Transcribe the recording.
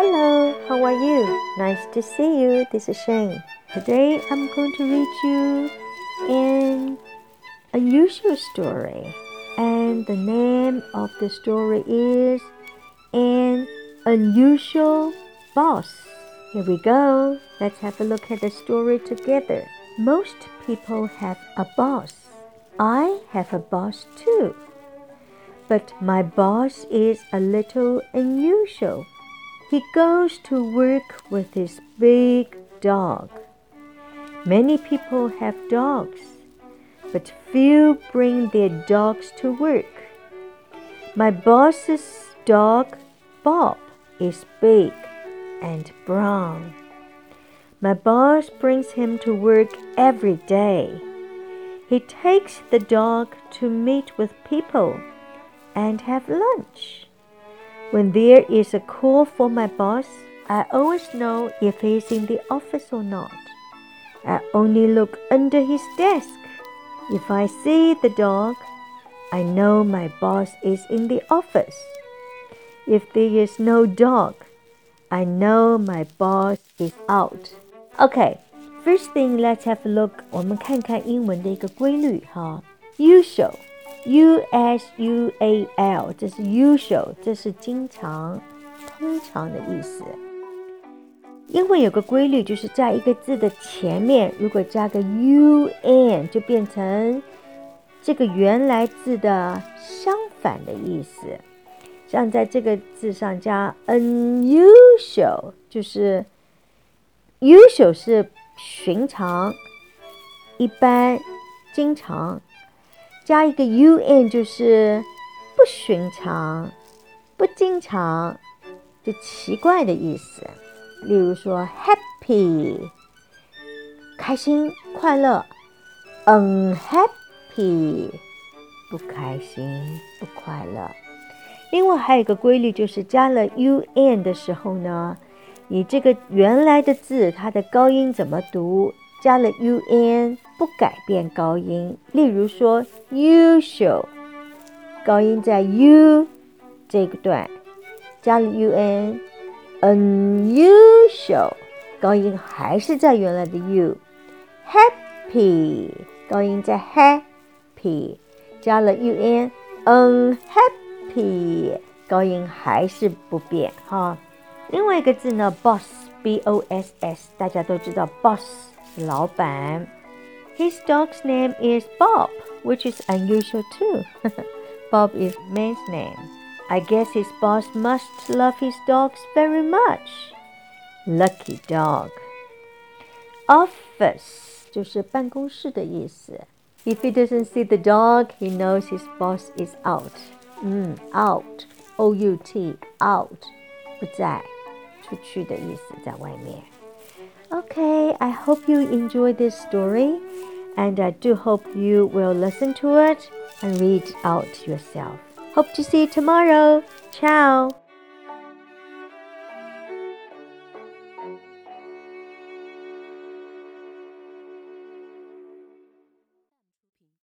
Hello, how are you? Nice to see you. This is Shane. Today I'm going to read you an unusual story, and the name of the story is An Unusual Boss. Here we go. Let's have a look at the story together. Most people have a boss. I have a boss too. But my boss is a little unusual. He goes to work with his big dog. Many people have dogs, but few bring their dogs to work. My boss's dog, Bob, is big and brown. My boss brings him to work every day. He takes the dog to meet with people and have lunch. When there is a call for my boss, I always know if he's in the office or not. I only look under his desk. If I see the dog, I know my boss is in the office. If there is no dog, I know my boss is out. Okay, first thing, let's have a look. 我们看看英文的一个规律哈。Usual U S U A L，这是 usual，这是经常、通常的意思。英文有个规律，就是在一个字的前面，如果加个 u n，就变成这个原来字的相反的意思。像在这个字上加 unusual，就是 usual 是寻常、一般、经常。加一个 un 就是不寻常、不经常、就奇怪的意思。例如说 happy 开心、快乐；unhappy 不开心、不快乐。另外还有一个规律，就是加了 un 的时候呢，你这个原来的字它的高音怎么读？加了 un 不改变高音，例如说 usual 高音在 u 这个段，加了 un unusual 高音还是在原来的 u happy 高音在 happy 加了 un unhappy 高音还是不变哈。另外一个字呢，boss b o s s 大家都知道 boss。老板。His dog's name is Bob, which is unusual too. Bob is man's name. I guess his boss must love his dogs very much. Lucky dog. Office 就是办公室的意思。If he doesn't see the dog, he knows his boss is out. 嗯，out, o u t, out，不在，出去的意思，在外面。 Okay, I hope you enjoy this story, and I do hope you will listen to it and read out yourself. Hope to see you tomorrow. Ciao.